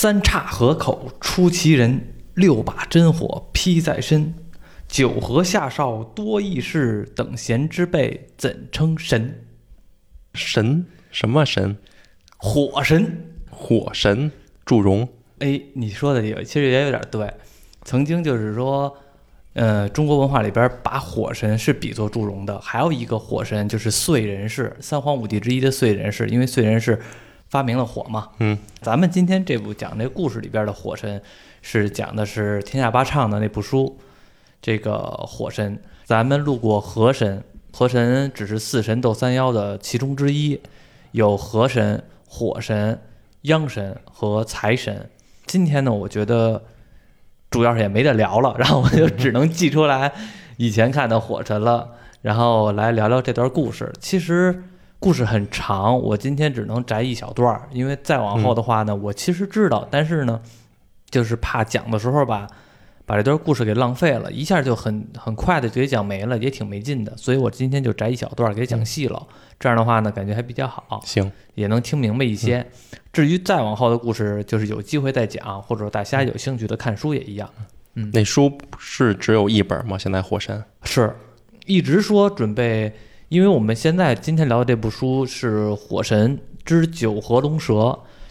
三岔河口出奇人，六把真火披在身。九河下哨多义士，等闲之辈怎称神？神什么神？火神。火神祝融。哎，你说的也其实也有点对。曾经就是说，呃，中国文化里边把火神是比作祝融的。还有一个火神就是燧人氏，三皇五帝之一的燧人氏，因为燧人氏发明了火嘛。嗯，咱们今天这部讲这故事里边的火神，是讲的是天下八唱的那部书。这个火神，咱们路过河神，河神只是四神斗三妖的其中之一，有河神、火神、央神和财神。今天呢，我觉得主要是也没得聊了，然后我就只能记出来以前看的火神了，然后来聊聊这段故事。其实故事很长，我今天只能摘一小段儿，因为再往后的话呢，我其实知道，但是呢，就是怕讲的时候吧。把这段故事给浪费了，一下就很很快的就给讲没了，也挺没劲的。所以我今天就摘一小段儿给讲细了，这样的话呢，感觉还比较好，行，也能听明白一些。至于再往后的故事，就是有机会再讲，或者大家有兴趣的看书也一样。嗯，那书是只有一本吗？现在火山是一直说准备，因为我们现在今天聊的这部书是《火神之九合龙蛇》，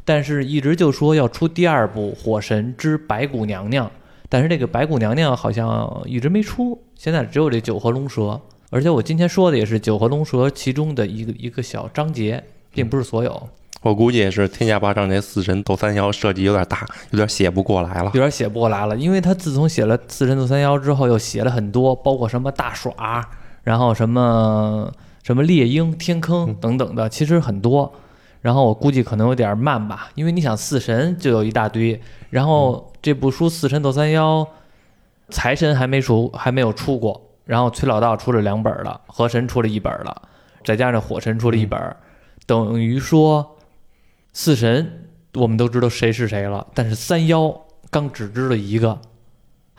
但是一直就说要出第二部《火神之白骨娘娘》。但是这个白骨娘娘好像一直没出，现在只有这九合龙蛇，而且我今天说的也是九合龙蛇其中的一个一个小章节，并不是所有。我估计也是天下八章这四神斗三妖设计有点大，有点写不过来了，有点写不过来了。因为他自从写了四神斗三妖之后，又写了很多，包括什么大耍，然后什么什么猎鹰、天坑等等的，其实很多。然后我估计可能有点慢吧，因为你想四神就有一大堆，然后这部书《四神斗三妖》，财神还没出，还没有出过，然后崔老道出了两本了，河神出了一本了，再加上火神出了一本，等于说四神我们都知道谁是谁了，但是三妖刚只知道一个，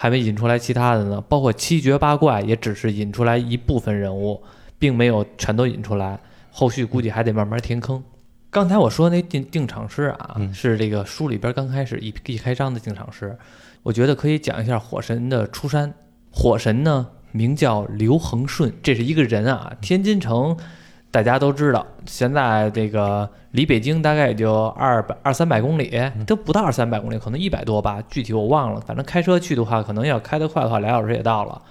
还没引出来其他的呢，包括七绝八怪也只是引出来一部分人物，并没有全都引出来，后续估计还得慢慢填坑。刚才我说那定定场诗啊，是这个书里边刚开始一一开章的定场诗。我觉得可以讲一下火神的出山。火神呢，名叫刘恒顺，这是一个人啊。天津城大家都知道，现在这个离北京大概也就二百二三百公里，都不到二三百公里，可能一百多吧，具体我忘了。反正开车去的话，可能要开得快的话，俩小时也到了；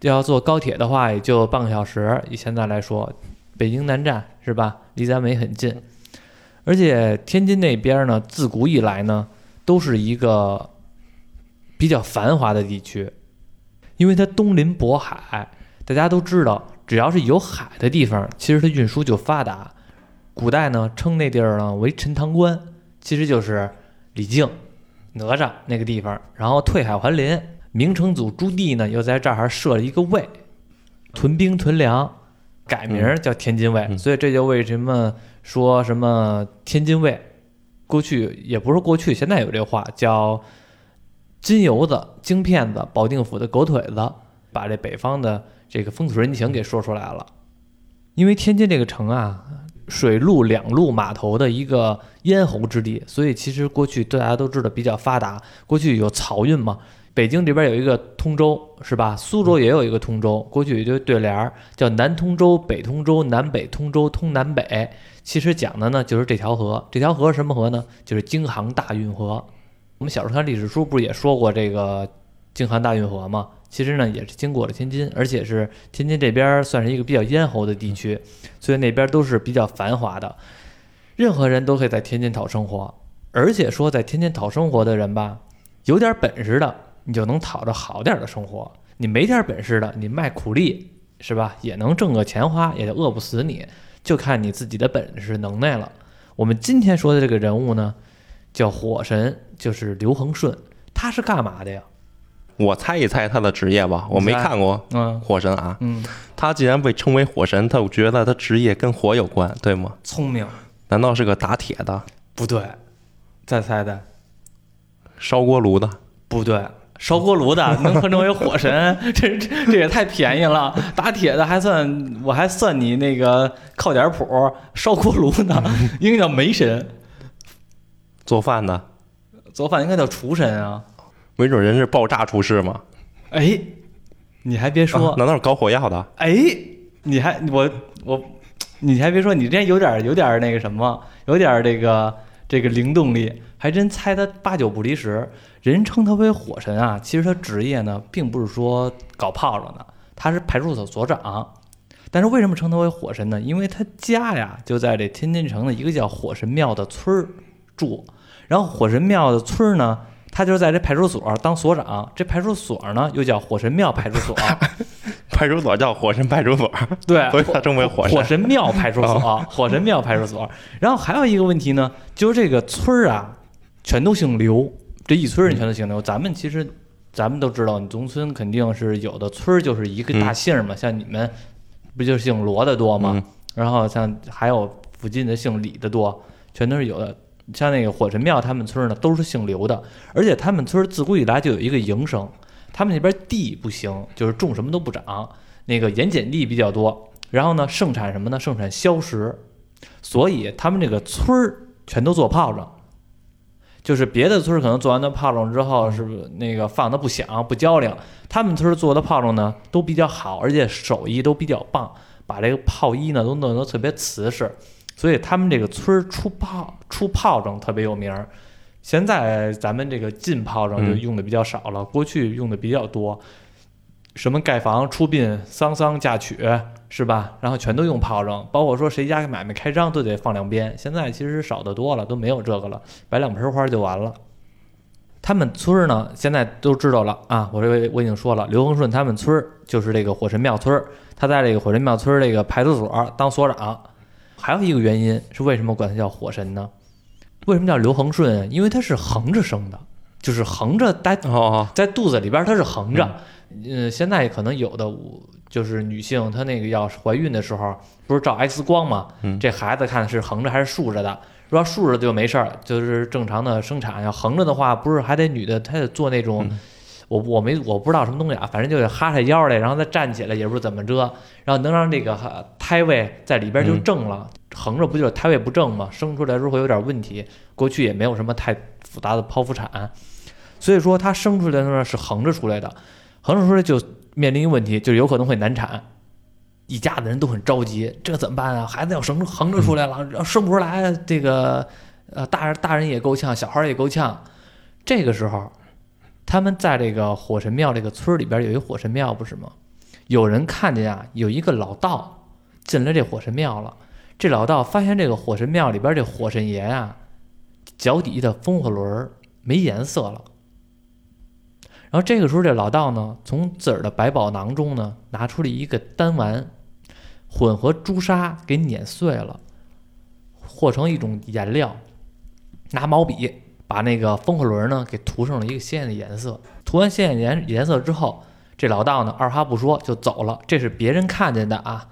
要坐高铁的话，也就半个小时。以现在来说，北京南站是吧？离咱们也很近。而且天津那边呢，自古以来呢，都是一个比较繁华的地区，因为它东临渤海。大家都知道，只要是有海的地方，其实它运输就发达。古代呢，称那地儿呢为陈塘关，其实就是李靖、哪吒那个地方。然后退海还林，明成祖朱棣呢又在这儿设了一个卫，屯兵屯粮，改名叫天津卫。所以这就为什么。说什么天津卫，过去也不是过去，现在有这话叫金油子、京骗子、保定府的狗腿子，把这北方的这个风土人情给说出来了。因为天津这个城啊，水陆两路码头的一个咽喉之地，所以其实过去大家都知道比较发达。过去有漕运嘛。北京这边有一个通州，是吧？苏州也有一个通州，过去有一对对联儿，叫南通州、北通州、南北通州通南北。其实讲的呢就是这条河，这条河什么河呢？就是京杭大运河。我们小时候看历史书不是也说过这个京杭大运河嘛？其实呢也是经过了天津，而且是天津这边算是一个比较咽喉的地区，所以那边都是比较繁华的，任何人都可以在天津讨生活。而且说在天津讨生活的人吧，有点本事的。你就能讨着好点的生活，你没点本事的，你卖苦力是吧？也能挣个钱花，也饿不死你，就看你自己的本事能耐了。我们今天说的这个人物呢，叫火神，就是刘恒顺，他是干嘛的呀？我猜一猜他的职业吧，我没看过，嗯，火神啊，嗯，他既然被称为火神，他我觉得他职业跟火有关，对吗？聪明，难道是个打铁的？不对，再猜猜，烧锅炉的？不对。烧锅炉的能称为火神，这这这也太便宜了。打铁的还算，我还算你那个靠点谱。烧锅炉的 应该叫煤神。做饭的，做饭应该叫厨神啊。没准人是爆炸出事吗？哎，你还别说，啊难道是搞火药的？哎，你还我我，你还别说，你这有点有点那个什么，有点这个这个灵动力，还真猜他八九不离十。人称他为火神啊，其实他职业呢，并不是说搞炮仗的，他是派出所所长。但是为什么称他为火神呢？因为他家呀就在这天津城的一个叫火神庙的村儿住，然后火神庙的村儿呢，他就是在这派出所当所长，这派出所呢又叫火神庙派出所。派出所叫火神派出所，对，所以他称为火神。火神庙派出所，火神庙派出所。然后还有一个问题呢，就是这个村儿啊，全都姓刘，这一村人全都姓刘。咱们其实咱们都知道，你农村肯定是有的村儿就是一个大姓儿嘛，像你们不就姓罗的多吗？嗯然后像还有附近的姓李的多，全都是有的。像那个火神庙他们村呢，都是姓刘的，而且他们村自古以来就有一个营生，他们那边地不行，就是种什么都不长，那个盐碱地比较多。然后呢，盛产什么呢？盛产硝石，所以他们这个村儿全都做炮仗。就是别的村可能做完的炮仗之后，是不是那个放的不响不焦亮？他们村做的炮仗呢都比较好，而且手艺都比较棒，把这个炮衣呢都弄得特别瓷实，所以他们这个村儿出炮出炮仗特别有名儿。现在咱们这个进炮仗就嗯用的比较少了，过去用的比较多。什么盖房、出殡、丧丧、嫁娶，是吧？然后全都用炮仗，包括说谁家买卖开张都得放两鞭。现在其实少的多了，都没有这个了，摆两盆花就完了。他们村儿呢，现在都知道了啊！我这位我已经说了，刘恒顺他们村儿就是这个火神庙村儿，他在这个火神庙村儿这个派出所当所长。还有一个原因是为什么管它叫火神呢？为什么叫刘恒顺？因为它是横着生的，就是横着待哦，在肚子里边儿它是横着。嗯，现在可能有的我就是女性，她那个要怀孕的时候，不是照 X 光吗？嗯这孩子看是横着还是竖着的？如果竖着就没事儿，就是正常的生产。要横着的话，不是还得女的她得做那种，嗯我我没我不知道什么东西啊，反正就是哈下腰来，然后再站起来，也不知道怎么着，然后能让这个哈胎位在里边就嗯正了。横着不就是胎位不正吗？生出来的时候会有点问题。过去也没有什么太复杂的剖腹产，所以说它生出来的时候是横着出来的，横着出来就面临一个问题，就是有可能会难产。一家子人都很着急，这怎么办啊？孩子要生横着出来了，要生不出来，这个呃大人大人也够呛，小孩儿也够呛。这个时候，他们在这个火神庙这个村里边有一火神庙，不是吗？有人看见啊，有一个老道进了这火神庙了。这老道发现这个火神庙里边这火神爷啊，脚底下的风火轮儿没颜色了。然后这个时候，这老道呢，从自个儿的百宝囊中呢，拿出了一个丹丸，混合朱砂给碾碎了，和成一种颜料，拿毛笔把那个风火轮呢给涂上了一个鲜艳的颜色。涂完鲜艳颜颜色之后，这老道呢二话不说就走了。这是别人看见的啊。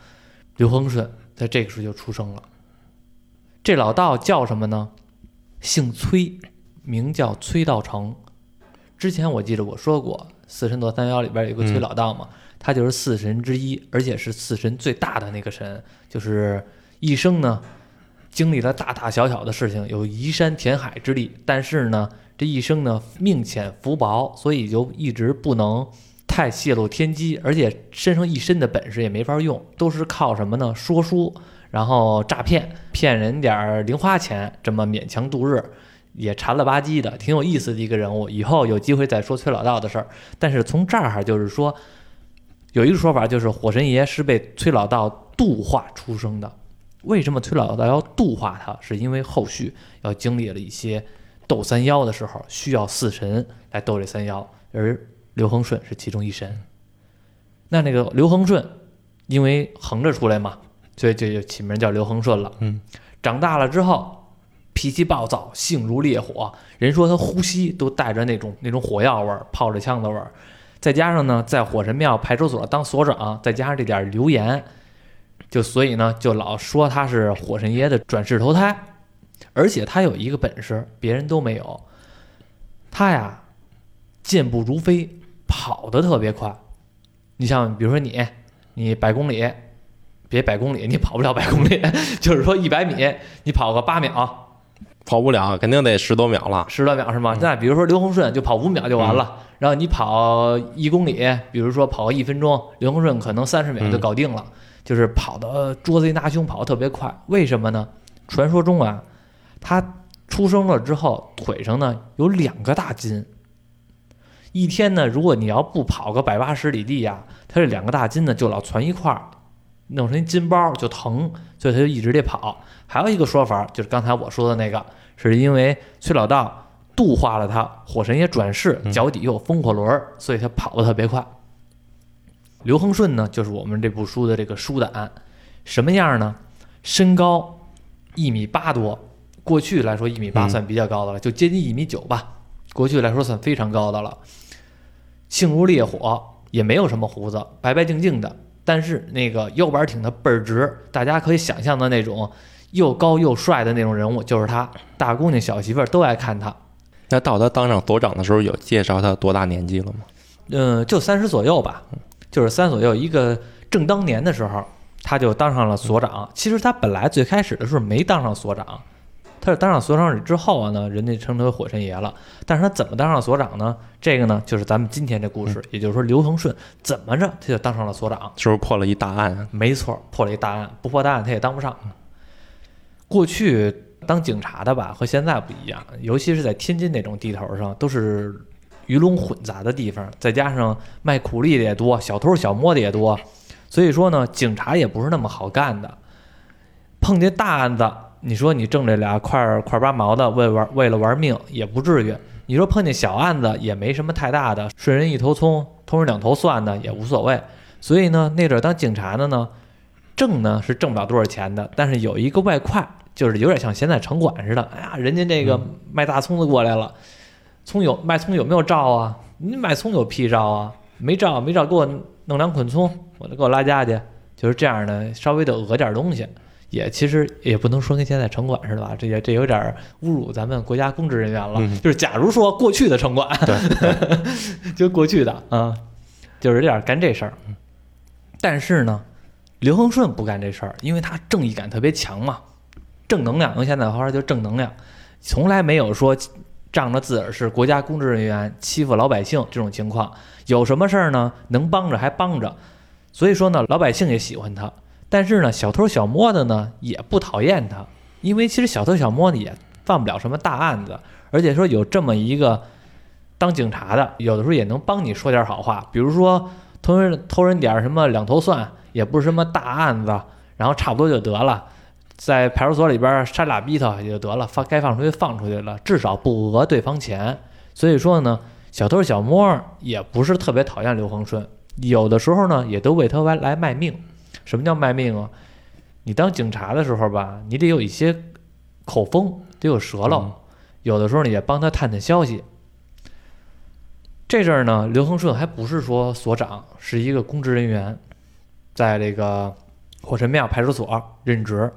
刘恒顺在这个时候就出生了。这老道叫什么呢？姓崔，名叫崔道成。之前我记得我说过，四神座三妖里边有个崔老道嘛，他就是四神之一，而且是四神最大的那个神，就是一生呢经历了大大小小的事情，有移山填海之力，但是呢这一生呢命浅福薄，所以就一直不能太泄露天机，而且身上一身的本事也没法用，都是靠什么呢？说书，然后诈骗，骗人点儿零花钱，这么勉强度日。也馋了吧唧的，挺有意思的一个人物。以后有机会再说崔老道的事儿。但是从这儿就是说，有一个说法就是火神爷是被崔老道度化出生的。为什么崔老道要度化他？是因为后续要经历了一些斗三妖的时候，需要四神来斗这三妖，而刘恒顺是其中一神。那那个刘恒顺，因为横着出来嘛，所以就就起名叫刘恒顺了。嗯，长大了之后。脾气暴躁，性如烈火。人说他呼吸都带着那种那种火药味儿、炮着枪的味儿。再加上呢，在火神庙派出所当所长，再加上这点流言，就所以呢，就老说他是火神爷的转世投胎。而且他有一个本事，别人都没有。他呀，健步如飞，跑得特别快。你像比如说你，你百公里，别百公里，你跑不了百公里，就是说一百米，你跑个八秒。跑不了，肯定得十多秒了。十多秒是吗？那比如说刘洪顺就跑五秒就完了，然后你跑一公里，比如说跑个一分钟，刘洪顺可能三十秒就搞定了，就是跑的捉贼拿凶，跑得特别快。为什么呢？传说中啊，他出生了之后腿上呢有两个大筋，一天呢，如果你要不跑个百八十里地呀，他这两个大筋呢就老攒一块儿，弄成一筋包就疼，所以他就一直得跑。还有一个说法就是刚才我说的那个，是因为崔老道度化了他，火神爷转世，脚底有风火轮儿，所以他跑得特别快。刘恒顺呢，就是我们这部书的这个书胆，什么样呢？身高一米八多，过去来说一米八嗯算比较高的了，就接近一米九吧。过去来说算非常高的了。性如烈火，也没有什么胡子，白白净净的，但是那个腰板挺得倍儿直，大家可以想象的那种又高又帅的那种人物就是他，大姑娘小媳妇儿都爱看他。那到他当上所长的时候，有介绍他多大年纪了吗？嗯，就三十左右吧，就是三左右。一个正当年的时候，他就当上了所长。其实他本来最开始的时候没当上所长，他是当上所长之后啊呢，人家称他为火神爷了。但是他怎么当上所长呢？这个呢，就是咱们今天这故事，也就是说刘恒顺怎么着他就当上了所长。是不是破了一大案？没错，破了一大案，不破大案他也当不上。过去当警察的吧，和现在不一样，尤其是在天津那种地头上，都是鱼龙混杂的地方，再加上卖苦力的也多，小偷小摸的也多，所以说呢，警察也不是那么好干的。碰见大案子，你说你挣这俩块儿块儿八毛的，为玩为了玩命也不至于。你说碰见小案子也没什么太大的，顺人一头葱，偷人两头蒜的也无所谓。所以呢，那阵儿当警察的呢，挣呢是挣不了多少钱的，但是有一个外快，就是有点像现在城管似的。哎呀，人家这个卖大葱的过来了，葱有卖葱有没有照啊？你卖葱有屁照啊？没照没照，给我弄两捆葱，我就给我拉家去，就是这样的，稍微的讹点东西。也其实也不能说跟现在城管似的吧，这也这有点侮辱咱们国家公职人员了。嗯就是假如说过去的城管，对，就过去的啊，就是有点干这事儿。但是呢，刘恒顺不干这事儿，因为他正义感特别强嘛，正能量。用现在的话说就是正能量，从来没有说仗着自个儿是国家公职人员欺负老百姓这种情况。有什么事儿呢，能帮着还帮着，所以说呢，老百姓也喜欢他。但是呢，小偷小摸的呢也不讨厌他，因为其实小偷小摸的也犯不了什么大案子，而且说有这么一个当警察的，有的时候也能帮你说点好话，比如说偷人偷人点儿什么两头蒜，也不是什么大案子，然后差不多就得了，在派出所里边杀俩逼头也就得了，放该放出去放出去了，至少不讹对方钱。所以说呢，小偷小摸也不是特别讨厌刘恒顺，有的时候呢也都为他来来卖命。什么叫卖命啊？你当警察的时候吧，你得有一些口风，得有舌头，嗯有的时候呢也帮他探探消息。这阵儿呢，刘恒顺还不是说所长，是一个公职人员，在这个火神庙派出所任职。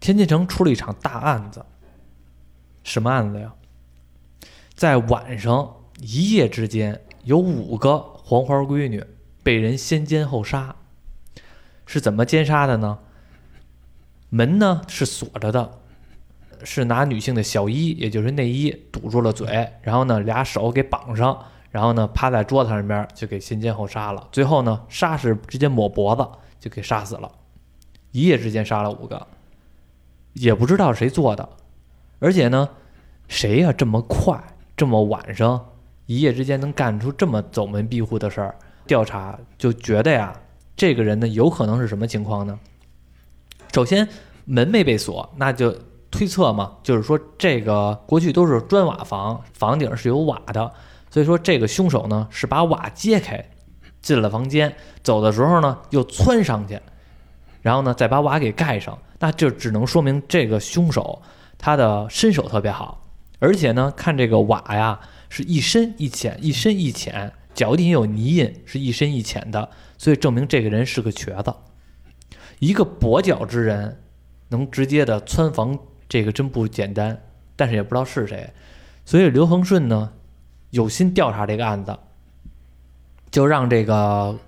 天津城出了一场大案子，什么案子呀？在晚上一夜之间，有五个黄花闺女被人先奸后杀。是怎么奸杀的呢？门呢是锁着的，是拿女性的小衣，也就是内衣堵住了嘴，然后呢俩手给绑上，然后呢趴在桌子上边就给先奸后杀了。最后呢杀是直接抹脖子就给杀死了，一夜之间杀了五个，也不知道谁做的，而且呢谁呀、这么快这么晚上一夜之间能干出这么走门闭户的事儿？调查就觉得呀，这个人呢有可能是什么情况呢？首先门没被锁，那就推测嘛，就是说这个过去都是砖瓦房，房顶是有瓦的，所以说这个凶手呢是把瓦揭开，进了房间，走的时候呢又窜上去，然后呢再把瓦给盖上，那就只能说明这个凶手他的身手特别好，而且呢看这个瓦呀是一深一浅，一深一浅，脚底下有泥印，是一深一浅的，所以证明这个人是个瘸子。一个跛脚之人能直接的窜房，这个真不简单，但是也不知道是谁，所以刘恒顺呢有心调查这个案子，就让这个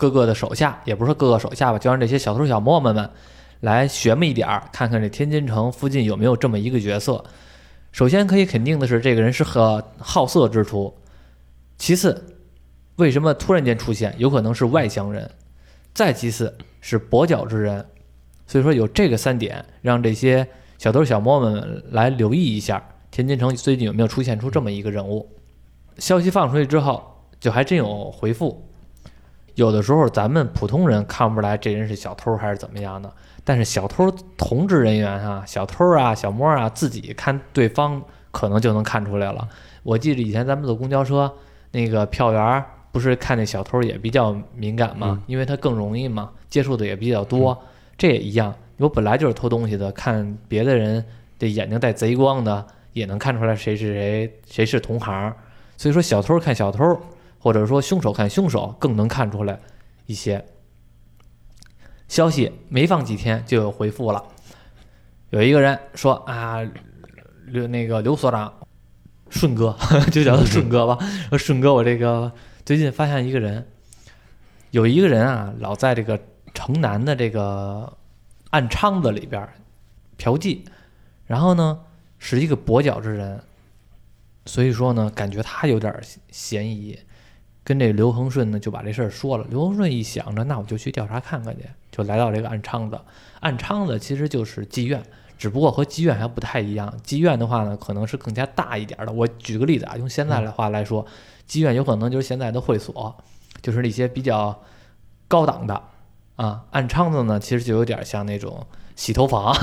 各个的手下，也不是各个手下吧，就让这些小偷小摸们们来学么一点儿，看看这天津城附近有没有这么一个角色。首先可以肯定的是，这个人是个好色之徒。其次，为什么突然间出现？有可能是外乡人。再其次是跛脚之人。所以说有这个三点，让这些小偷小摸们来留意一下，天津城最近有没有出现出这么一个人物。消息放出去之后，就还真有回复。有的时候咱们普通人看不出来这人是小偷还是怎么样的，但是小偷同职人员啊，小偷啊、小摸啊，自己看对方可能就能看出来了。我记得以前咱们坐公交车，那个票员不是看那小偷也比较敏感嘛，因为他更容易嘛，接触的也比较多。这也一样，我本来就是偷东西的，看别的人的眼睛带贼光的，也能看出来谁是谁，谁是同行。所以说，小偷看小偷，或者说凶手看凶手，更能看出来一些。消息没放几天就有回复了，有一个人说啊，刘那个刘所长，顺哥 就叫他顺哥吧。说顺哥，我这个最近发现一个人，有一个人啊，老在这个城南的这个暗娼子里边嫖妓，然后呢是一个跛脚之人。所以说呢，感觉他有点嫌疑，跟这刘恒顺呢就把这事儿说了。刘恒顺一想着，那我就去调查看看去，就来到这个暗娼子。暗娼子其实就是妓院，只不过和妓院还不太一样。妓院的话呢，可能是更加大一点的。我举个例子啊，用现在的话来说，妓院有可能就是现在的会所，就是那些比较高档的啊。暗娼子呢，其实就有点像那种洗头房，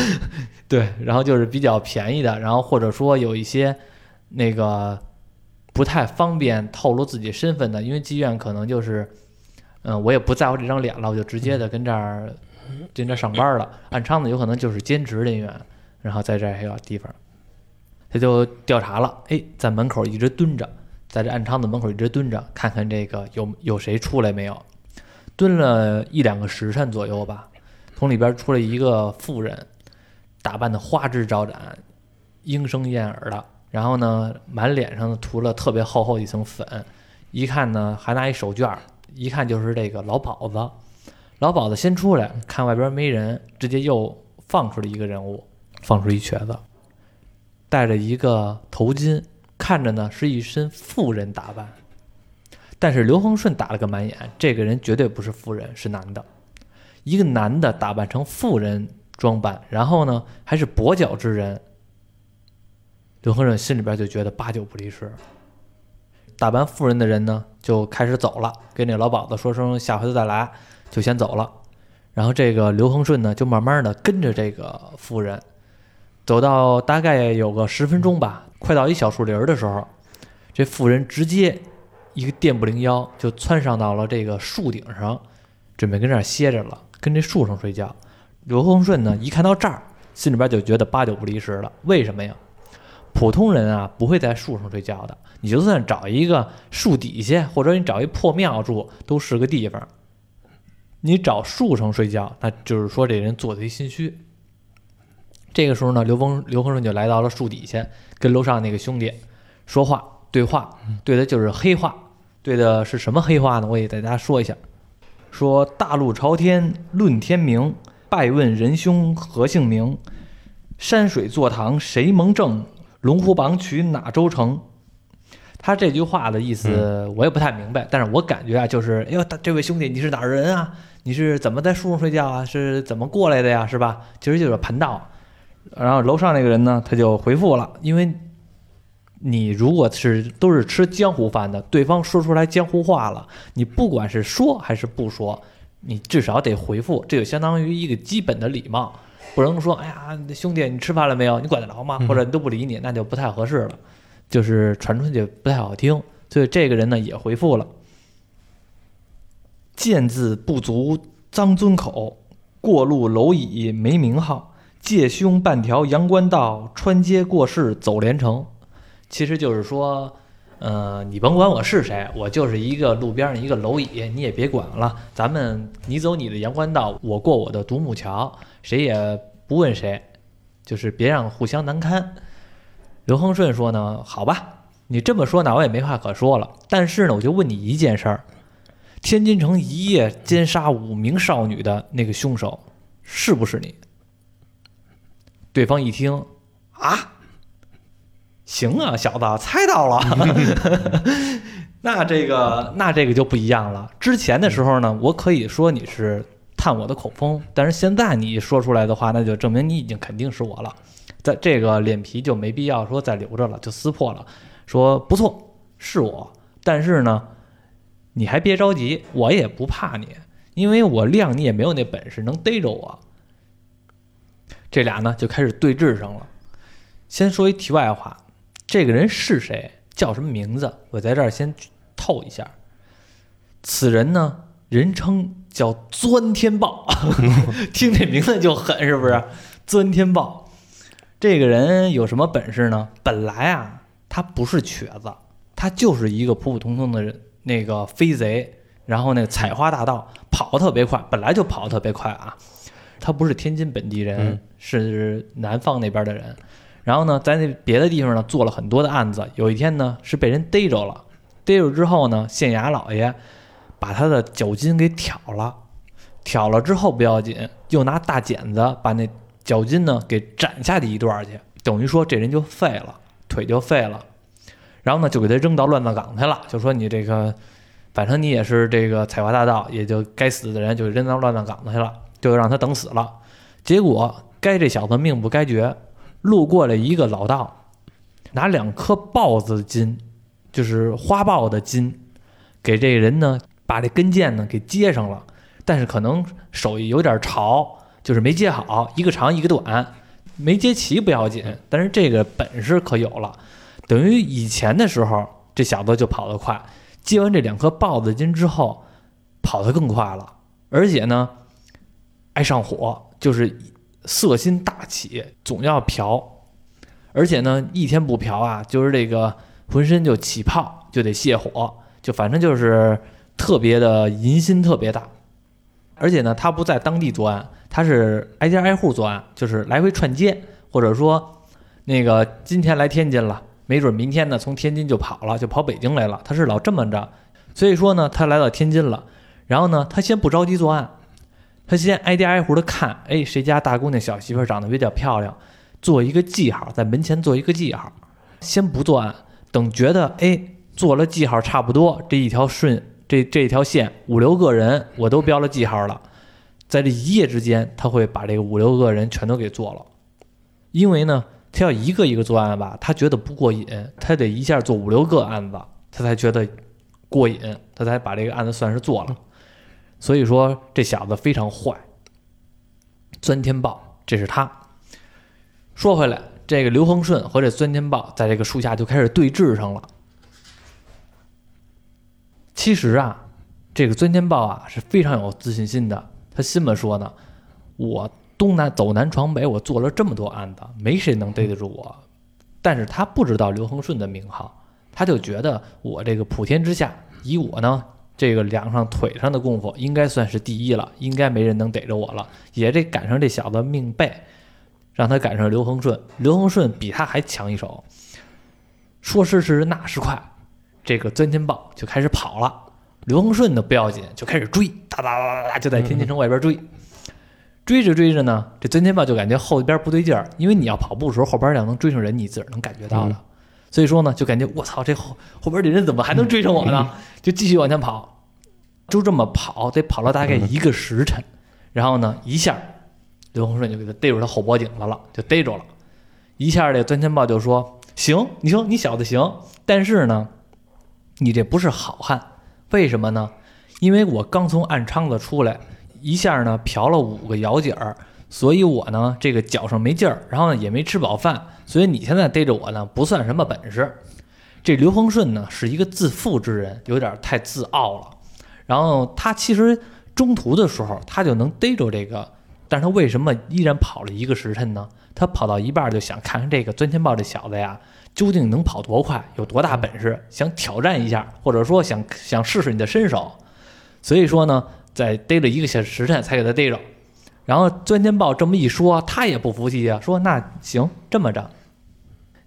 对，然后就是比较便宜的，然后或者说有一些。那个不太方便透露自己身份的，因为妓院可能就是，嗯，我也不在乎这张脸了，我就直接的跟这儿跟这上班了。暗娼子有可能就是兼职人员，然后在这儿个地方，他就调查了，哎，在门口一直蹲着，在这暗娼的门口一直蹲着，看看这个有有谁出来没有。蹲了一两个时辰左右吧，从里边出来一个妇人，打扮的花枝招展，莺声燕耳的。然后呢，满脸上涂了特别厚厚一层粉，一看呢还拿一手绢，一看就是这个老鸨子。老鸨子先出来，看外边没人，直接又放出了一个人物，放出一瘸子，戴着一个头巾，看着呢是一身富人打扮。但是刘恒顺打了个满眼，这个人绝对不是富人，是男的。一个男的打扮成富人装扮，然后呢还是跛脚之人。刘恒顺心里边就觉得八九不离十。打扮妇人的人呢，就开始走了，跟那老鸨子说声下回再来，就先走了。然后这个刘恒顺呢，就慢慢的跟着这个妇人，走到大概有个十分钟吧，快到一小树林的时候，这妇人直接一个电不灵腰，就窜上到了这个树顶上，准备跟这儿歇着了，跟这树上睡觉。刘恒顺呢，一看到这儿，心里边就觉得八九不离十了。为什么呀？普通人啊，不会在树上睡觉的。你就算找一个树底下，或者你找一破庙住，都是个地方。你找树上睡觉，那就是说这人做贼心虚。这个时候呢，刘峰刘恒顺就来到了树底下，跟楼上那个兄弟说话对话，对的就是黑话。对的是什么黑话呢？我也给大家说一下：说大路朝天论天明，拜问仁兄何姓名？山水坐堂谁蒙正？龙虎榜取哪州城？他这句话的意思我也不太明白，但是我感觉啊，就是哎呦，这位兄弟，你是哪儿人啊？你是怎么在树上睡觉啊？是怎么过来的呀？是吧？其实就是盘道。然后楼上那个人呢，他就回复了，因为你如果是都是吃江湖饭的，对方说出来江湖话了，你不管是说还是不说，你至少得回复，这就相当于一个基本的礼貌。不能说，哎呀，兄弟，你吃饭了没有？你管得着吗？或者都不理你，那就不太合适了，就是传出去不太好听。所以这个人呢也回复了：“见字不足张尊口，过路蝼蚁没名号。借兄半条阳关道，穿街过市走连城。”其实就是说，呃，你甭管我是谁，我就是一个路边上一个蝼蚁，你也别管了。咱们你走你的阳关道，我过我的独木桥。谁也不问谁，就是别让互相难堪。刘恒顺说呢：“好吧，你这么说，呢我也没话可说了。但是呢，我就问你一件事儿：天津城一夜奸杀五名少女的那个凶手是不是你？”对方一听，啊，行啊，小子，猜到了。那这个，那这个就不一样了。之前的时候呢，我可以说你是探我的口风，但是现在你说出来的话，那就证明你已经肯定是我了。在这个脸皮就没必要说再留着了，就撕破了，说不错，是我。但是呢，你还别着急，我也不怕你，因为我亮你也没有那本事能逮着我。这俩呢就开始对峙上了。先说一题外话，这个人是谁，叫什么名字？我在这儿先透一下。此人呢，人称叫钻天豹 听这名字就狠，是不是？钻天豹，这个人有什么本事呢？本来啊，他不是瘸子，他就是一个普普通通的人，那个飞贼。然后那个采花大盗跑得特别快，本来就跑得特别快啊。他不是天津本地人，是南方那边的人。然后呢，在那别的地方呢做了很多的案子。有一天呢，是被人逮着了。逮着之后呢，县衙老爷把他的脚筋给挑了。挑了之后不要紧，又拿大剪子把那脚筋呢给斩下去一段去，等于说这人就废了，腿就废了。然后呢，就给他扔到乱葬岗去了，就说你这个，反正你也是这个采花大盗，也就该死的人就扔到乱葬岗去了。就让他等死了，结果该这小子命不该绝，路过了一个老道，拿两颗豹子筋，就是花豹的筋，给这人呢把这根剑呢给接上了，但是可能手艺有点潮，就是没接好，一个长一个短，没接齐不要紧，但是这个本事可有了，等于以前的时候这小子就跑得快，接完这两颗豹子筋之后，跑得更快了，而且呢。爱上火，就是色心大起，总要嫖，而且呢，一天不嫖啊，就是这个浑身就起泡，就得泻火，就反正就是特别的淫心特别大。而且呢，他不在当地作案，他是挨家挨户作案，就是来回串街，或者说那个今天来天津了，没准明天呢从天津就跑了，就跑北京来了。他是老这么着，所以说呢，他来到天津了，然后呢，他先不着急作案。他先挨家挨户的看，哎，谁家大姑娘小媳妇长得比较漂亮，做一个记号，在门前做一个记号，先不作案，等觉得哎做了记号差不多，这一条顺这这条线五六个人我都标了记号了，在这一夜之间，他会把这个五六个人全都给做了，因为呢，他要一个一个作案吧，他觉得不过瘾，他得一下做五六个案子，他才觉得过瘾，他才把这个案子算是做了。所以说这小子非常坏，钻天豹，这是他。说回来，这个刘恒顺和这钻天豹在这个树下就开始对峙上了。其实啊，这个钻天豹啊是非常有自信心的，他心么说呢？我东南走南闯北，我做了这么多案子，没谁能逮得住我。但是他不知道刘恒顺的名号，他就觉得我这个普天之下，以我呢。这个两上腿上的功夫应该算是第一了，应该没人能逮着我了。也得赶上这小子命背，让他赶上刘恒顺。刘恒顺比他还强一手。说时迟，那时快，这个钻天豹就开始跑了。刘恒顺呢不要紧，就开始追，哒哒哒哒哒，就在天津城外边追。追着追着呢，这钻天豹就感觉后边不对劲儿，因为你要跑步的时候，后边要能追上人，你自个儿能感觉到的。所以说呢，就感觉我操，这后后边这人怎么还能追上我呢？就继续往前跑，就这么跑，得跑了大概一个时辰，然后呢，一下刘洪顺就给他逮住他后脖颈子了，就逮住了。一下这钻天豹就说：“行，你说你小子行，但是呢，你这不是好汉，为什么呢？因为我刚从暗娼子出来，一下呢嫖了五个窑姐儿。”所以我呢，这个脚上没劲儿，然后呢也没吃饱饭，所以你现在逮着我呢，不算什么本事。这刘恒顺呢是一个自负之人，有点太自傲了。然后他其实中途的时候，他就能逮着这个，但是他为什么依然跑了一个时辰呢？他跑到一半就想看看这个钻天豹这小子呀，究竟能跑多快，有多大本事，想挑战一下，或者说想想试试你的身手。所以说呢，在逮了一个小时辰才给他逮着。然后钻天豹这么一说，他也不服气啊，说那行这么着，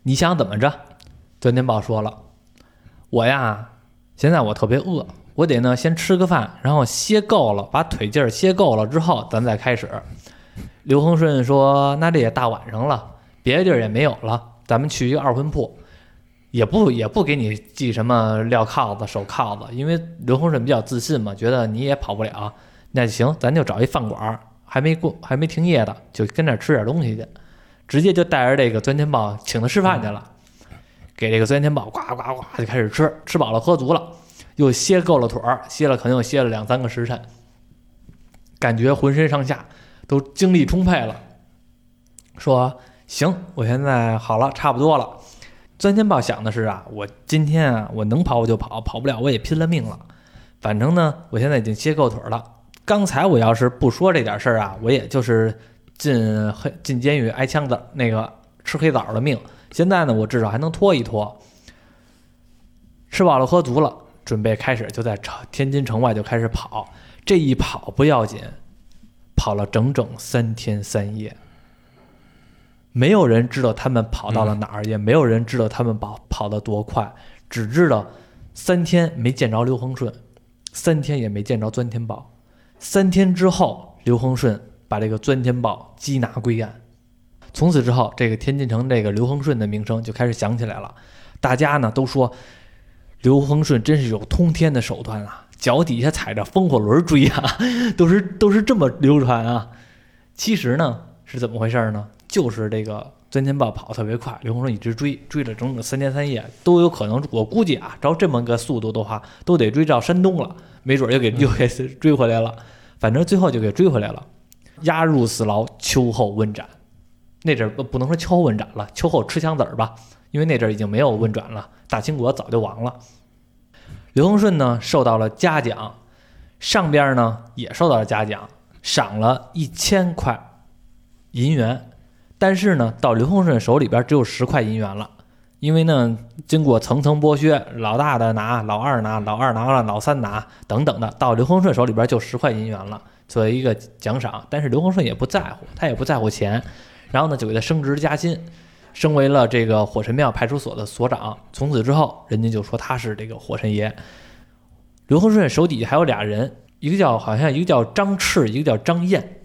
你想怎么着？钻天豹说了，我呀，现在我特别饿，我得呢先吃个饭，然后歇够了，把腿劲儿歇够了之后，咱再开始。刘恒顺说：“那这也大晚上了，别的地儿也没有了，咱们去一个二婚铺，也不也不给你系什么镣铐子、手铐子，因为刘洪顺比较自信嘛，觉得你也跑不了。那行，咱就找一饭馆，还没过还没停业的，就跟那儿吃点东西去，直接就带着这个钻天豹请他吃饭去了，给这个钻天豹呱呱呱就开始吃，吃饱了喝足了，又歇够了腿儿，歇了可能又歇了两三个时辰，感觉浑身上下。”都精力充沛了，说行，我现在好了，差不多了。钻天豹想的是啊，我今天啊，我能跑我就跑，跑不了我也拼了命了。反正呢，我现在已经歇够腿了。刚才我要是不说这点事儿啊，我也就是进黑进监狱挨枪子那个吃黑枣的命。现在呢，我至少还能拖一拖。吃饱了喝足了，准备开始就在城天津城外就开始跑。这一跑不要紧。跑了整整三天三夜，没有人知道他们跑到了哪儿，也没有人知道他们跑跑得多快，只知道三天没见着刘恒顺，三天也没见着钻天豹。三天之后，刘恒顺把这个钻天豹缉拿归案。从此之后，这个天津城这个刘恒顺的名声就开始响起来了。大家呢都说，刘恒顺真是有通天的手段啊。脚底下踩着风火轮追啊，都是都是这么流传啊。其实呢是怎么回事呢？就是这个钻天豹跑特别快，刘洪顺一直追，追了整整三天三夜，都有可能。我估计啊，照这么个速度的话，都得追到山东了，没准又给又给追回来了。反正最后就给追回来了，押入死牢，秋后问斩。那阵儿不不能说秋后问斩了，秋后吃枪子儿吧，因为那阵儿已经没有问斩了，大清国早就亡了。刘洪顺呢受到了嘉奖，上边呢也受到了嘉奖，赏了一千块银元，但是呢到刘洪顺手里边只有十块银元了，因为呢经过层层剥削，老大的拿，老二拿，老二拿了，老三拿等等的，到刘洪顺手里边就十块银元了，作为一个奖赏，但是刘洪顺也不在乎，他也不在乎钱，然后呢就给他升职加薪。升为了这个火神庙派出所的所长，从此之后，人家就说他是这个火神爷。刘洪顺手底下还有俩人，一个叫好像一个叫张赤，一个叫张燕，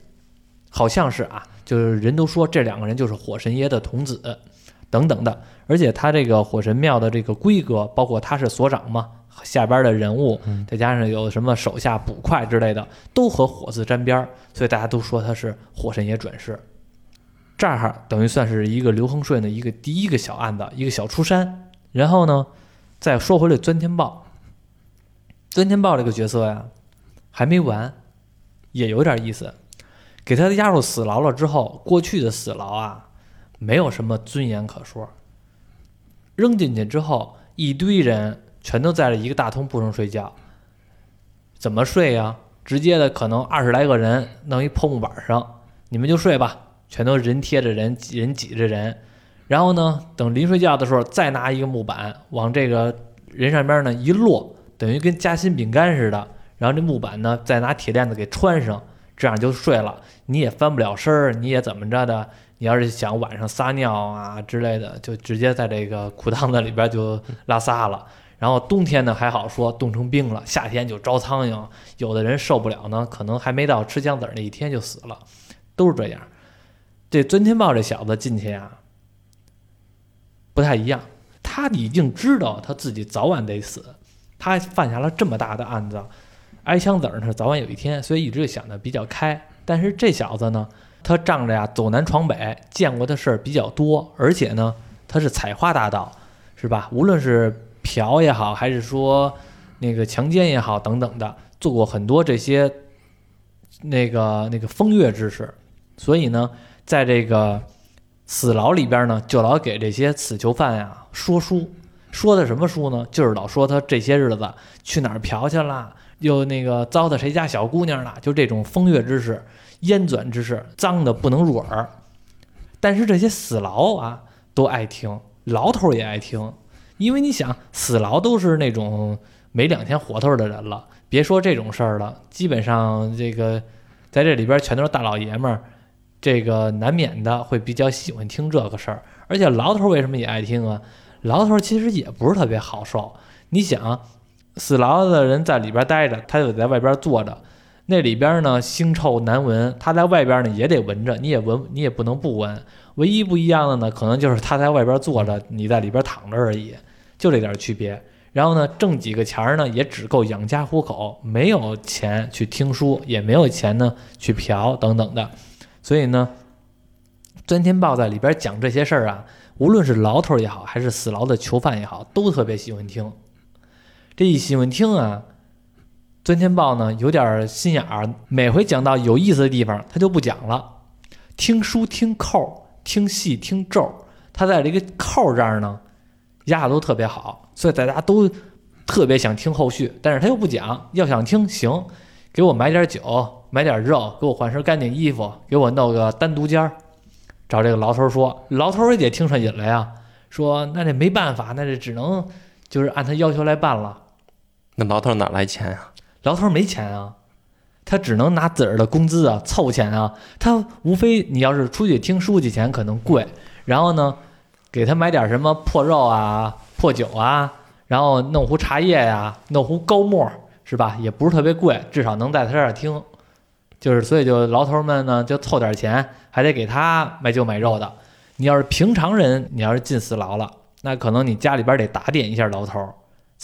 好像是啊，就是人都说这两个人就是火神爷的童子等等的。而且他这个火神庙的这个规格，包括他是所长嘛，下边的人物，再加上有什么手下捕快之类的，都和火字沾边儿，所以大家都说他是火神爷转世。这儿等于算是一个刘恒顺的一个第一个小案子，一个小出山。然后呢，再说回来，钻天豹，钻天豹这个角色呀，还没完，也有点意思。给他押入死牢了之后，过去的死牢啊，没有什么尊严可说。扔进去之后，一堆人全都在这一个大通铺上睡觉，怎么睡呀？直接的，可能二十来个人弄一破木板上，你们就睡吧。全都人贴着人，人挤着人，然后呢，等临睡觉的时候，再拿一个木板往这个人上边呢一落，等于跟夹心饼干似的。然后这木板呢，再拿铁链子给穿上，这样就睡了。你也翻不了身儿，你也怎么着的？你要是想晚上撒尿啊之类的，就直接在这个裤裆子里边就拉撒了。然后冬天呢还好说，冻成冰了；夏天就招苍蝇，有的人受不了呢，可能还没到吃姜子那一天就死了，都是这样。这钻天豹这小子进去啊，不太一样。他已经知道他自己早晚得死，他犯下了这么大的案子，挨枪子儿呢，早晚有一天，所以一直想的比较开。但是这小子呢，他仗着呀走南闯北，见过的事儿比较多，而且呢，他是采花大盗，是吧？无论是嫖也好，还是说那个强奸也好，等等的，做过很多这些那个那个风月之事，所以呢。在这个死牢里边呢，就老给这些死囚犯呀说书，说的什么书呢？就是老说他这些日子去哪儿嫖去了，又那个糟蹋谁家小姑娘了，就这种风月之事、烟转之事，脏的不能入耳。但是这些死牢啊都爱听，牢头也爱听，因为你想，死牢都是那种没两天活头的人了，别说这种事儿了，基本上这个在这里边全都是大老爷们儿。这个难免的会比较喜欢听这个事儿，而且牢头为什么也爱听啊？牢头其实也不是特别好受。你想，死牢的人在里边待着，他就得在外边坐着，那里边呢腥臭难闻，他在外边呢也得闻着，你也闻，你也不能不闻。唯一不一样的呢，可能就是他在外边坐着，你在里边躺着而已，就这点区别。然后呢，挣几个钱儿呢，也只够养家糊口，没有钱去听书，也没有钱呢去嫖等等的。所以呢，钻天豹在里边讲这些事儿啊，无论是牢头也好，还是死牢的囚犯也好，都特别喜欢听。这一喜欢听啊，钻天豹呢有点心眼儿，每回讲到有意思的地方，他就不讲了。听书听扣，听戏听咒，他在这个扣这儿呢压的都特别好，所以大家都特别想听后续。但是他又不讲，要想听行，给我买点酒，买点肉，给我换身干净衣服，给我弄个单独间儿。找这个牢头说，牢头也得听上瘾了呀，说那这没办法，那这只能就是按他要求来办了。那牢头哪来钱呀、牢头没钱啊，他只能拿自个儿的工资啊凑钱啊。他无非你要是出去听书去钱可能贵，然后呢，给他买点什么破肉啊、破酒啊，然后弄壶茶叶呀、弄壶高沫是吧？也不是特别贵，至少能在他这儿听。就是所以就牢头们呢就凑点钱，还得给他买酒买肉的。你要是平常人，你要是进死牢了，那可能你家里边得打点一下牢头。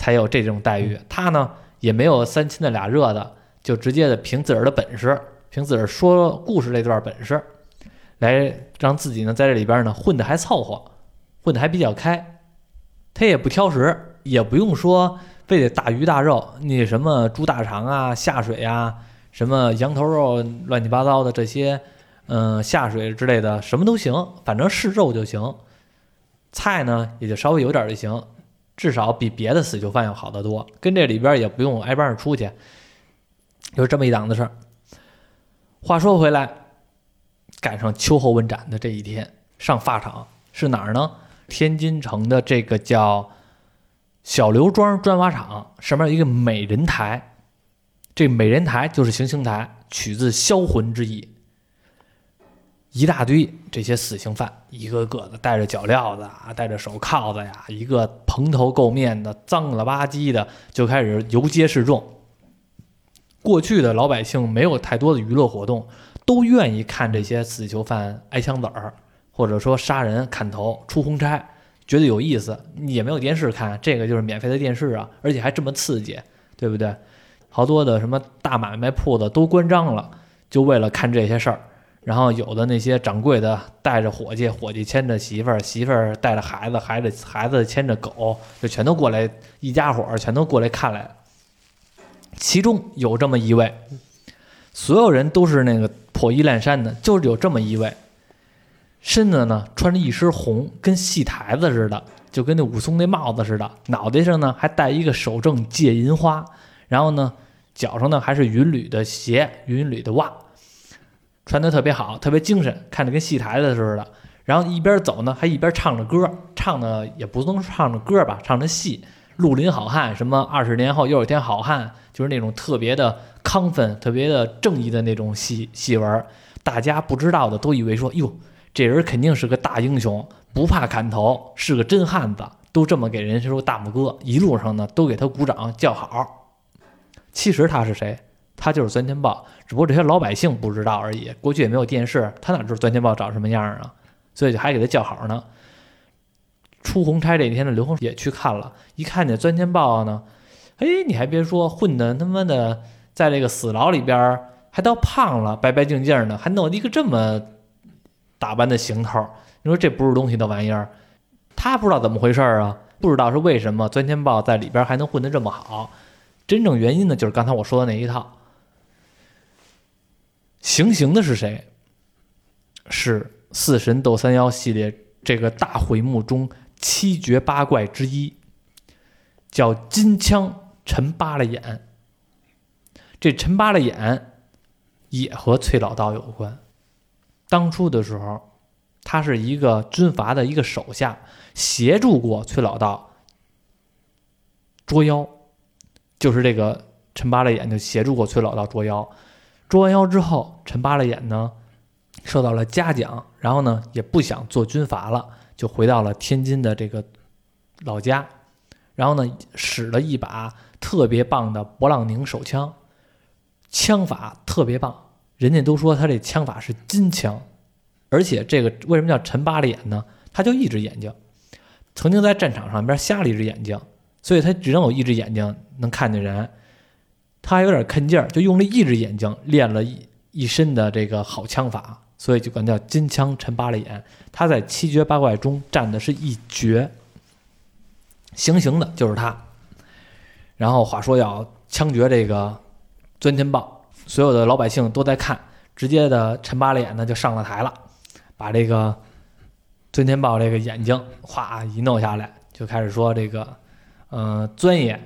才有这种待遇。他呢也没有三亲的俩热的，就直接的凭自个儿的本事，凭自个儿说故事这段本事，来让自己呢在这里边呢混得还凑合，混得还比较开。他也不挑食，也不用说非得大鱼大肉，你什么猪大肠啊、下水啊、什么羊头肉、乱七八糟的这些，嗯、下水之类的什么都行，反正是肉就行。菜呢也就稍微有点就行，至少比别的死囚犯要好得多。跟这里边也不用挨班儿出去，就这么一档子事儿。话说回来，赶上秋后问斩的这一天，上法场是哪儿呢？天津城的这个叫小刘庄砖瓦厂，上面有一个美人台。这美人台就是行刑台，取自销魂之意。一大堆这些死刑犯，一个个的戴着脚镣子啊，戴着手铐子呀，一个蓬头垢面的，脏了吧唧的，就开始游街示众。过去的老百姓没有太多的娱乐活动，都愿意看这些死囚犯挨枪子儿，或者说杀人、砍头、出红差，觉得有意思。也没有电视看，这个就是免费的电视啊，而且还这么刺激，对不对？好多的什么大买卖铺子都关张了，就为了看这些事儿。然后有的那些掌柜的带着伙计，伙计牵着媳妇儿，媳妇儿带着孩子，孩子孩子牵着狗，就全都过来，一家伙儿全都过来看来了。其中有这么一位，所有人都是那个破衣烂衫的，就是有这么一位，身子呢穿着一身红，跟戏台子似的，就跟那武松那帽子似的，脑袋上呢还戴一个手正借银花，然后呢脚上呢还是云履的鞋，云履的袜。穿的特别好，特别精神，看着跟戏台子似的。然后一边走呢，还一边唱着歌，唱的也不能唱着歌吧，唱着戏，《绿林好汉》什么二十年后又有一天好汉，就是那种特别的亢奋、特别的正义的那种戏戏文。大家不知道的都以为说，哟，这人肯定是个大英雄，不怕砍头，是个真汉子，都这么给人说大拇哥，一路上呢都给他鼓掌叫好。其实他是谁？他就是钻天豹，只不过这些老百姓不知道而已。过去也没有电视，他哪知道钻天豹长什么样啊？所以就还给他叫好呢。出红差这一天呢，刘恒也去看了，一看见钻天豹呢，哎，你还别说，混的他妈的在这个死牢里边还倒胖了，白白净净的，还弄了一个这么打扮的行头。你说这不是东西的玩意儿，他不知道怎么回事啊，不知道是为什么钻天豹在里边还能混得这么好。真正原因呢，就是刚才我说的那一套。行刑的是谁？是《四神斗三妖》系列这个大回目中七绝八怪之一，叫金枪陈八了眼。这陈八了眼也和崔老道有关。当初的时候，他是一个军阀的一个手下，协助过崔老道捉妖，就是这个陈八了眼就协助过崔老道捉妖。捉完妖之后，陈八了眼呢受到了嘉奖，然后呢也不想做军阀了，就回到了天津的这个老家，然后呢使了一把特别棒的勃朗宁手枪，枪法特别棒，人家都说他这枪法是金枪，而且这个为什么叫陈八脸呢？他就一只眼睛，曾经在战场上边瞎了一只眼睛，所以他只能有一只眼睛能看见人。他还有点吭劲儿，就用了一只眼睛练了一一身的这个好枪法，所以就管叫金枪陈八脸。他在七绝八怪中占的是一绝，行刑的就是他。然后话说要枪决这个钻天豹，所有的老百姓都在看，直接的陈八脸呢就上了台了，把这个钻天豹这个眼睛哗一弄下来，就开始说这个，呃，钻爷，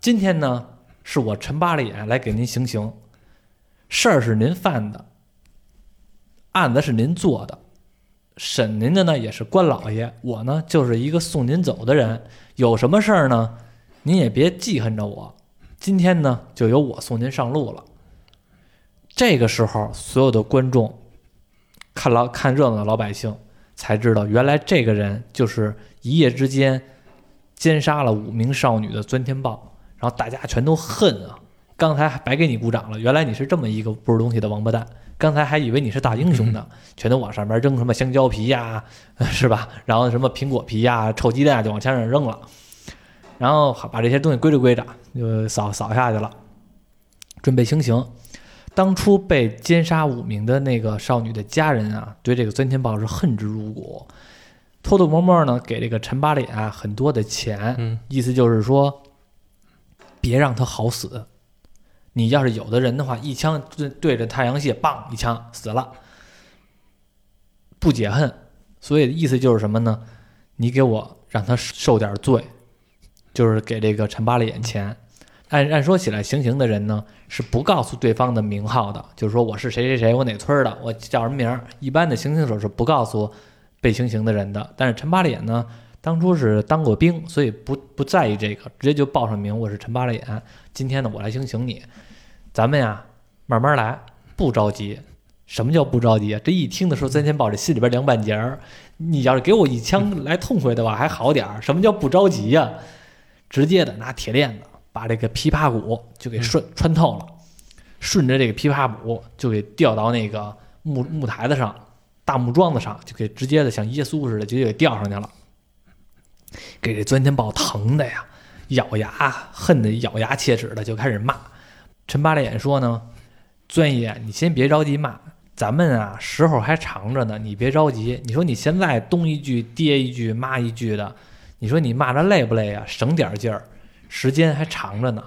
今天呢是我陈八脸来给您行刑，事儿是您犯的，案子是您做的，审您的呢也是官老爷，我呢就是一个送您走的人，有什么事儿呢？您也别记恨着我，今天呢就由我送您上路了。这个时候，所有的观众看老看热闹的老百姓才知道，原来这个人就是一夜之间奸杀了五名少女的钻天豹。然后大家全都恨啊！刚才还白给你鼓掌了，原来你是这么一个不是东西的王八蛋。刚才还以为你是大英雄呢，全都往上面扔什么香蕉皮呀，是吧？然后什么苹果皮呀、臭鸡蛋就往墙上扔了。然后把这些东西归着归着，就扫扫下去了，准备行刑。当初被奸杀五名的那个少女的家人啊，对这个钻天豹是恨之入骨，偷偷摸摸呢给这个陈八脸啊很多的钱，意思就是说，别让他好死。你要是有的人的话，一枪对对着太阳穴，棒一枪死了，不解恨。所以意思就是什么呢？你给我让他受点罪。就是给这个陈八脸钱，按按说起来，行刑的人呢是不告诉对方的名号的，就是说我是谁谁谁，我哪村的，我叫什么名儿。一般的行刑手是不告诉被行刑的人的。但是陈八脸呢，当初是当过兵，所以不不在意这个，直接就报上名，我是陈八脸。今天呢，我来行刑你，咱们呀慢慢来，不着急。什么叫不着急啊？这一听的时候，三千宝这心里边凉半截儿。你要是给我一枪来痛快的话，还好点儿。什么叫不着急呀？直接的拿铁链子把这个琵琶骨就给顺穿透了，顺着这个琵琶骨就给吊到那个木木台子上，大木桩子上，就给直接的像耶稣似的就给吊上去了。给这钻天豹疼的呀，咬牙恨得咬牙切齿的就开始骂。陈八脸说呢：“钻爷，你先别着急骂，咱们啊时候还长着呢，你别着急。你说你现在东一句爹一句妈一句的。”你说你骂着累不累啊？省点劲儿，时间还长着呢。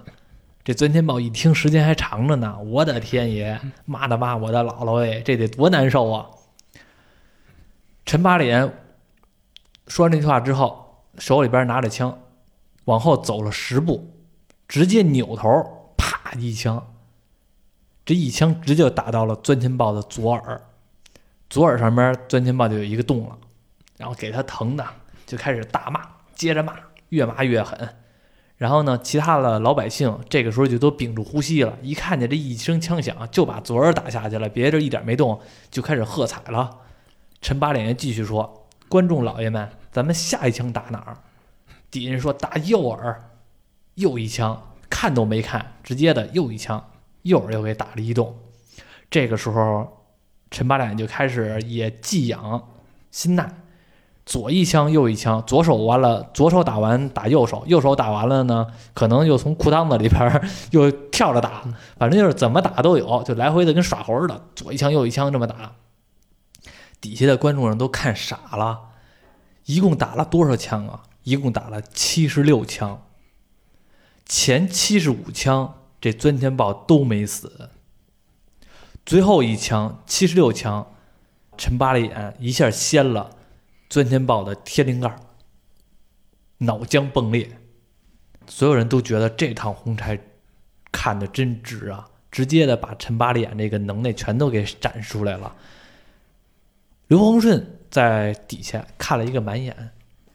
这钻天豹一听时间还长着呢，我的天爷，骂的骂我的姥姥哎，这得多难受啊！陈八脸说完这句话之后，手里边拿着枪，往后走了十步，直接扭头，啪一枪，这一枪直接打到了钻天豹的左耳，左耳上面钻天豹就有一个洞了，然后给他疼的就开始大骂。接着骂，越骂越狠，然后呢，其他的老百姓这个时候就都屏住呼吸了，一看见这一声枪响，就把左耳打下去了，别着一点没动，就开始喝彩了。陈八脸继续说：“观众老爷们，咱们下一枪打哪儿？”底下人说：“打右耳。”又一枪，看都没看，直接的又一枪，右耳又给打了一洞。这个时候，陈八两就开始也寄养心耐。左一枪，右一枪，左手完了，左手打完打右手，右手打完了呢，可能又从裤裆子里边 又跳着打，反正就是怎么打都有，就来回的跟耍猴似的，左一枪右一枪这么打。底下的观众人都看傻了，一共打了多少枪啊？一共打了七十六枪，前七十五枪这钻天豹都没死，最后一枪七十六枪，陈八脸一下掀了。钻天豹的天灵盖脑浆迸裂，所有人都觉得这趟红差看的真值啊！直接的把陈八脸这个能耐全都给展示出来了。刘洪顺在底下看了一个满眼，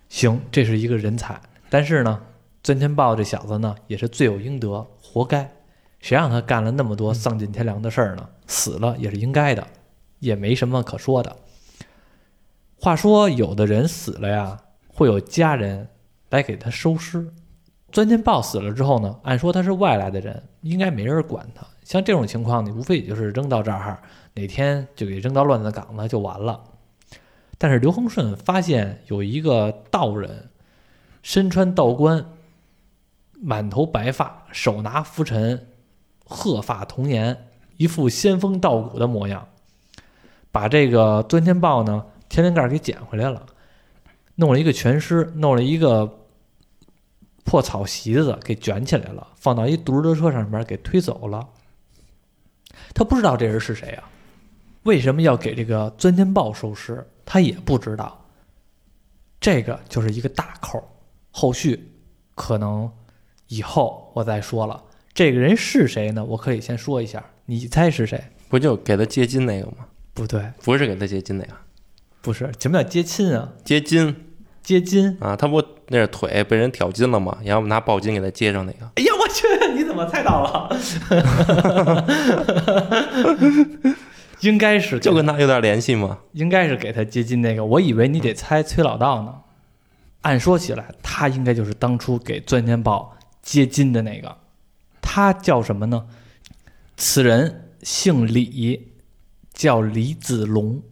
行，这是一个人才。但是呢，钻天豹这小子呢，也是罪有应得，活该。谁让他干了那么多丧尽天良的事儿呢？死了也是应该的，也没什么可说的。话说，有的人死了呀，会有家人来给他收尸。钻天豹死了之后呢，按说他是外来的人，应该没人管他。像这种情况，你无非也就是扔到这儿，哪天就给扔到乱葬岗子就完了。但是刘恒顺发现有一个道人，身穿道冠，满头白发，手拿拂尘，鹤发童颜，一副仙风道骨的模样，把这个钻天豹呢天灵盖给捡回来了，弄了一个全尸，弄了一个破草席子给卷起来了，放到一独轮车上面给推走了。他不知道这人是谁啊？为什么要给这个钻天豹收尸？他也不知道。这个就是一个大扣，后续可能以后我再说了。这个人是谁呢？我可以先说一下，你猜是谁？不就给他接金那个吗？不对，不是给他接金那个，不是，什么叫接亲啊？接金接金？啊，他不那是腿被人挑筋了吗？然后拿抱筋给他接上那个。哎呀，我去，你怎么猜到了？应该是就跟他有点联系吗？应该是给他接近那个，我以为你得猜崔老道呢。按说起来，他应该就是当初给钻天豹接金的那个。他叫什么呢？此人姓李，叫李子龙，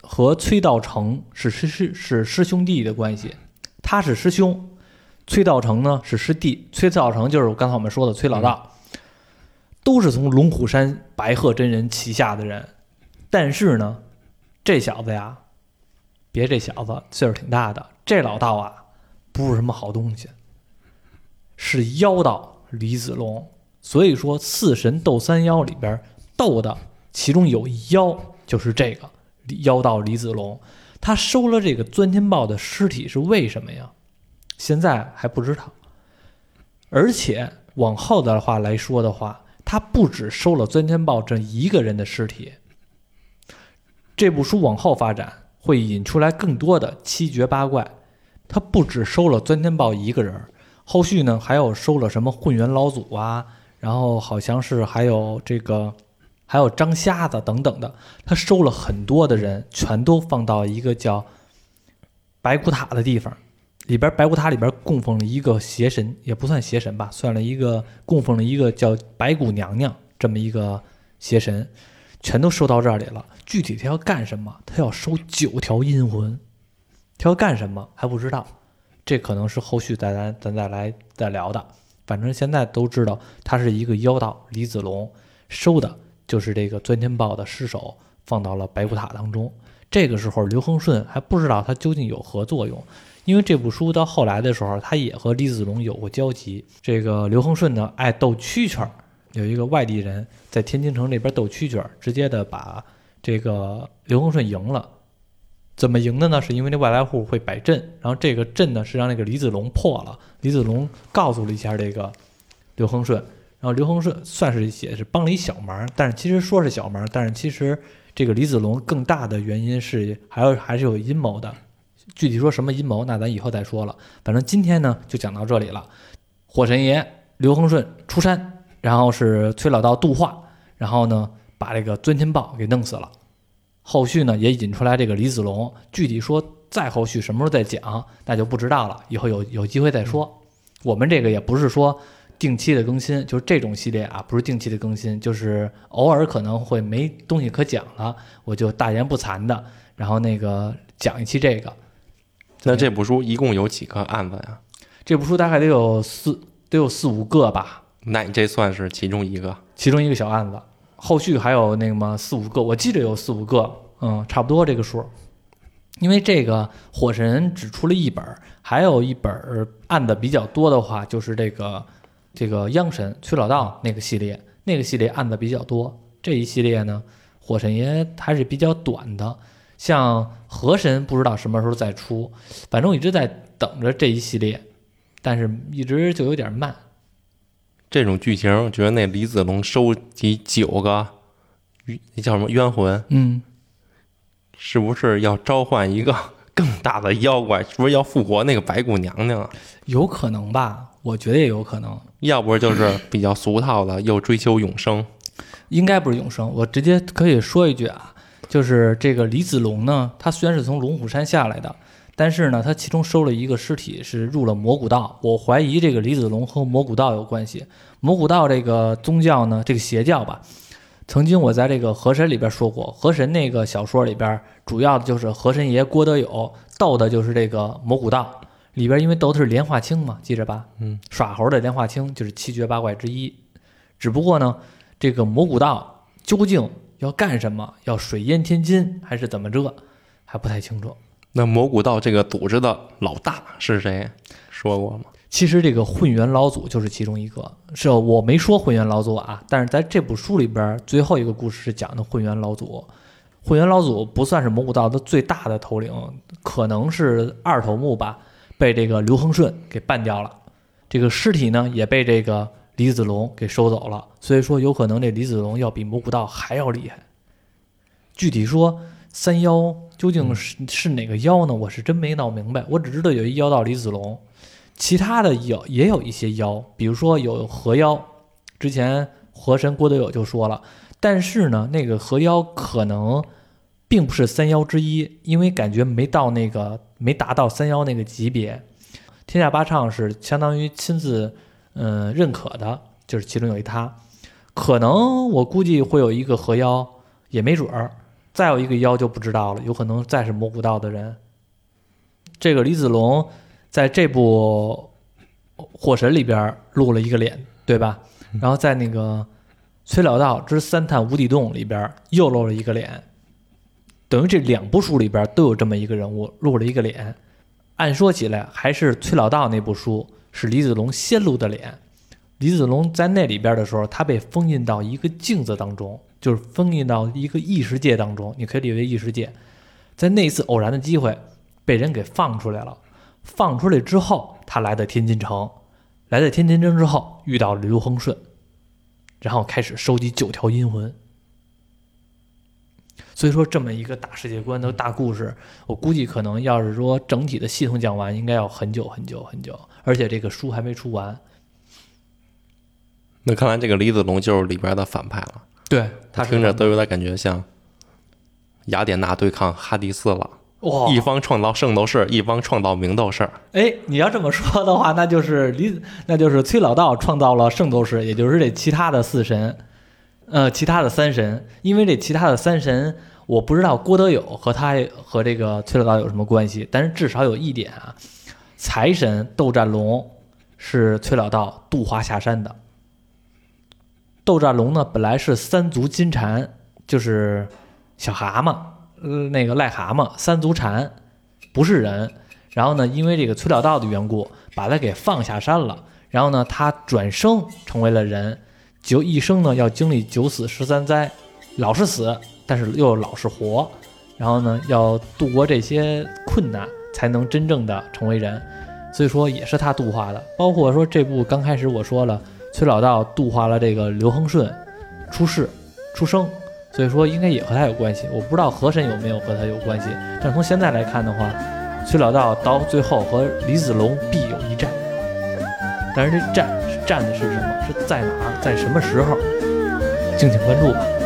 和崔道成是师师是师兄弟的关系。他是师兄，崔道成呢是师弟。崔道成就是刚才我们说的崔老道。都是从龙虎山白鹤真人旗下的人，但是呢，这小子呀，别这小子岁数挺大的，这老道啊，不是什么好东西，是妖道李子龙。所以说，四神斗三妖里边斗的其中有一妖，就是这个妖道李子龙。他收了这个钻天豹的尸体是为什么呀？现在还不知道。而且往后的话来说的话。他不只收了钻天豹这一个人的尸体，这部书往后发展会引出来更多的七绝八怪。他不只收了钻天豹一个人，后续呢还有收了什么混元老祖啊，然后好像是还有这个，还有张瞎子等等的。他收了很多的人，全都放到一个叫白骨塔的地方。里边白骨塔里边供奉了一个邪神，也不算邪神吧，算了一个供奉了一个叫白骨娘娘这么一个邪神，全都收到这里了。具体他要干什么？他要收九条阴魂，他要干什么还不知道，这可能是后续再咱咱再来再聊的。反正现在都知道他是一个妖道李子龙收的，就是这个钻天豹的尸首放到了白骨塔当中。这个时候刘恒顺还不知道他究竟有何作用。因为这部书到后来的时候，他也和李子龙有过交集。这个刘恒顺呢，爱斗蛐蛐儿，有一个外地人在天津城这边斗蛐蛐儿，直接的把这个刘恒顺赢了。怎么赢的呢？是因为那外来户会摆阵，然后这个阵呢是让那个李子龙破了。李子龙告诉了一下这个刘恒顺，然后刘恒顺算是也是帮了一小忙，但是其实说是小忙，但是其实这个李子龙更大的原因是还有还是有阴谋的。具体说什么阴谋，那咱以后再说了。反正今天呢，就讲到这里了。火神爷刘恒顺出山，然后是崔老道度化，然后呢，把这个钻天豹给弄死了。后续呢，也引出来这个李子龙。具体说再后续什么时候再讲，那就不知道了。以后有有机会再说。我们这个也不是说定期的更新，就是这种系列啊，不是定期的更新，就是偶尔可能会没东西可讲了，我就大言不惭的，然后那个讲一期这个。那这部书一共有几个案子呀？这部书大概得有四，得有四五个吧。那你这算是其中一个，其中一个小案子。后续还有那个么四五个，我记得有四五个，嗯，差不多这个数。因为这个火神只出了一本，还有一本案子比较多的话，就是这个这个央神崔老道那个系列，那个系列案子比较多。这一系列呢，火神爷还是比较短的。像河神不知道什么时候再出，反正我一直在等着这一系列，但是一直就有点慢。这种剧情，我觉得那李子龙收集九个，那叫什么冤魂？嗯，是不是要召唤一个更大的妖怪？是不是要复活那个白骨娘娘啊？有可能吧，我觉得也有可能。要不就是比较俗套的，又追求永生。应该不是永生，我直接可以说一句啊。就是这个李子龙呢，他虽然是从龙虎山下来的，但是呢，他其中收了一个尸体是入了魔古道，我怀疑这个李子龙和魔古道有关系。魔古道这个宗教呢，这个邪教吧，曾经我在这个河神里边说过，河神那个小说里边主要的就是河神爷郭德友斗的就是这个魔古道里边，因为斗的是莲花清嘛，记着吧？嗯，耍猴的莲花清就是七绝八怪之一。只不过呢，这个魔古道究竟要干什么？要水淹天津还是怎么着？还不太清楚。那蘑菇道这个组织的老大是谁？说过吗？其实这个混元老祖就是其中一个，是我没说混元老祖啊，但是在这部书里边最后一个故事是讲的混元老祖。混元老祖不算是蘑菇道的最大的头领，可能是二头目吧，被这个刘恒顺给办掉了。这个尸体呢也被这个李子龙给收走了，所以说有可能这李子龙要比魔古道还要厉害。具体说三妖究竟是是哪个妖呢？我是真没闹明白，我只知道有一妖道李子龙。其他的有也有一些妖，比如说有河妖，之前河神郭德友就说了，但是呢，那个河妖可能并不是三妖之一，因为感觉没到那个没达到三妖那个级别。天下八唱是相当于亲自嗯认可的，就是其中有一他，可能我估计会有一个河妖，也没准儿，再有一个妖就不知道了，有可能再是魔古道的人。这个李子龙。在这部《火神》里边露了一个脸，对吧？然后在那个《崔老道之三探无底洞》里边又露了一个脸，等于这两部书里边都有这么一个人物露了一个脸。按说起来，还是崔老道那部书是李子龙先露的脸。李子龙在那里边的时候，他被封印到一个镜子当中，就是封印到一个异世界当中，你可以理解为异世界。在那一次偶然的机会，被人给放出来了。放出来之后，他来到天津城，来到天津城之后遇到了刘恒顺，然后开始收集九条阴魂。所以说，这么一个大世界观的大故事，我估计可能要是说整体的系统讲完，应该要很久很久很久，而且这个书还没出完。那看来这个李子龙就是里边的反派了。对他听着都有点感觉像雅典娜对抗哈迪斯了。哇！一方创造圣斗士，一方创造明斗士。哎，你要这么说的话，那就是李，那就是崔老道创造了圣斗士，也就是这其他的四神，呃，其他的三神。因为这其他的三神，我不知道郭德友和他和这个崔老道有什么关系，但是至少有一点啊，财神斗战龙是崔老道度化下山的。斗战龙呢，本来是三足金蝉，就是小蛤蟆。呃，那个癞蛤蟆三足蝉不是人，然后呢，因为这个崔老道的缘故，把他给放下山了。然后呢，他转生成为了人，就一生呢要经历九死十三灾，老是死，但是又老是活。然后呢，要度过这些困难，才能真正的成为人。所以说，也是他度化的。包括说这部刚开始我说了，崔老道度化了这个刘恒顺出世出生。所以说应该也和他有关系，我不知道河神有没有和他有关系，但从现在来看的话，崔老道到最后和李子龙必有一战，但是这战战的是什么？是在哪儿？在什么时候？敬请关注吧。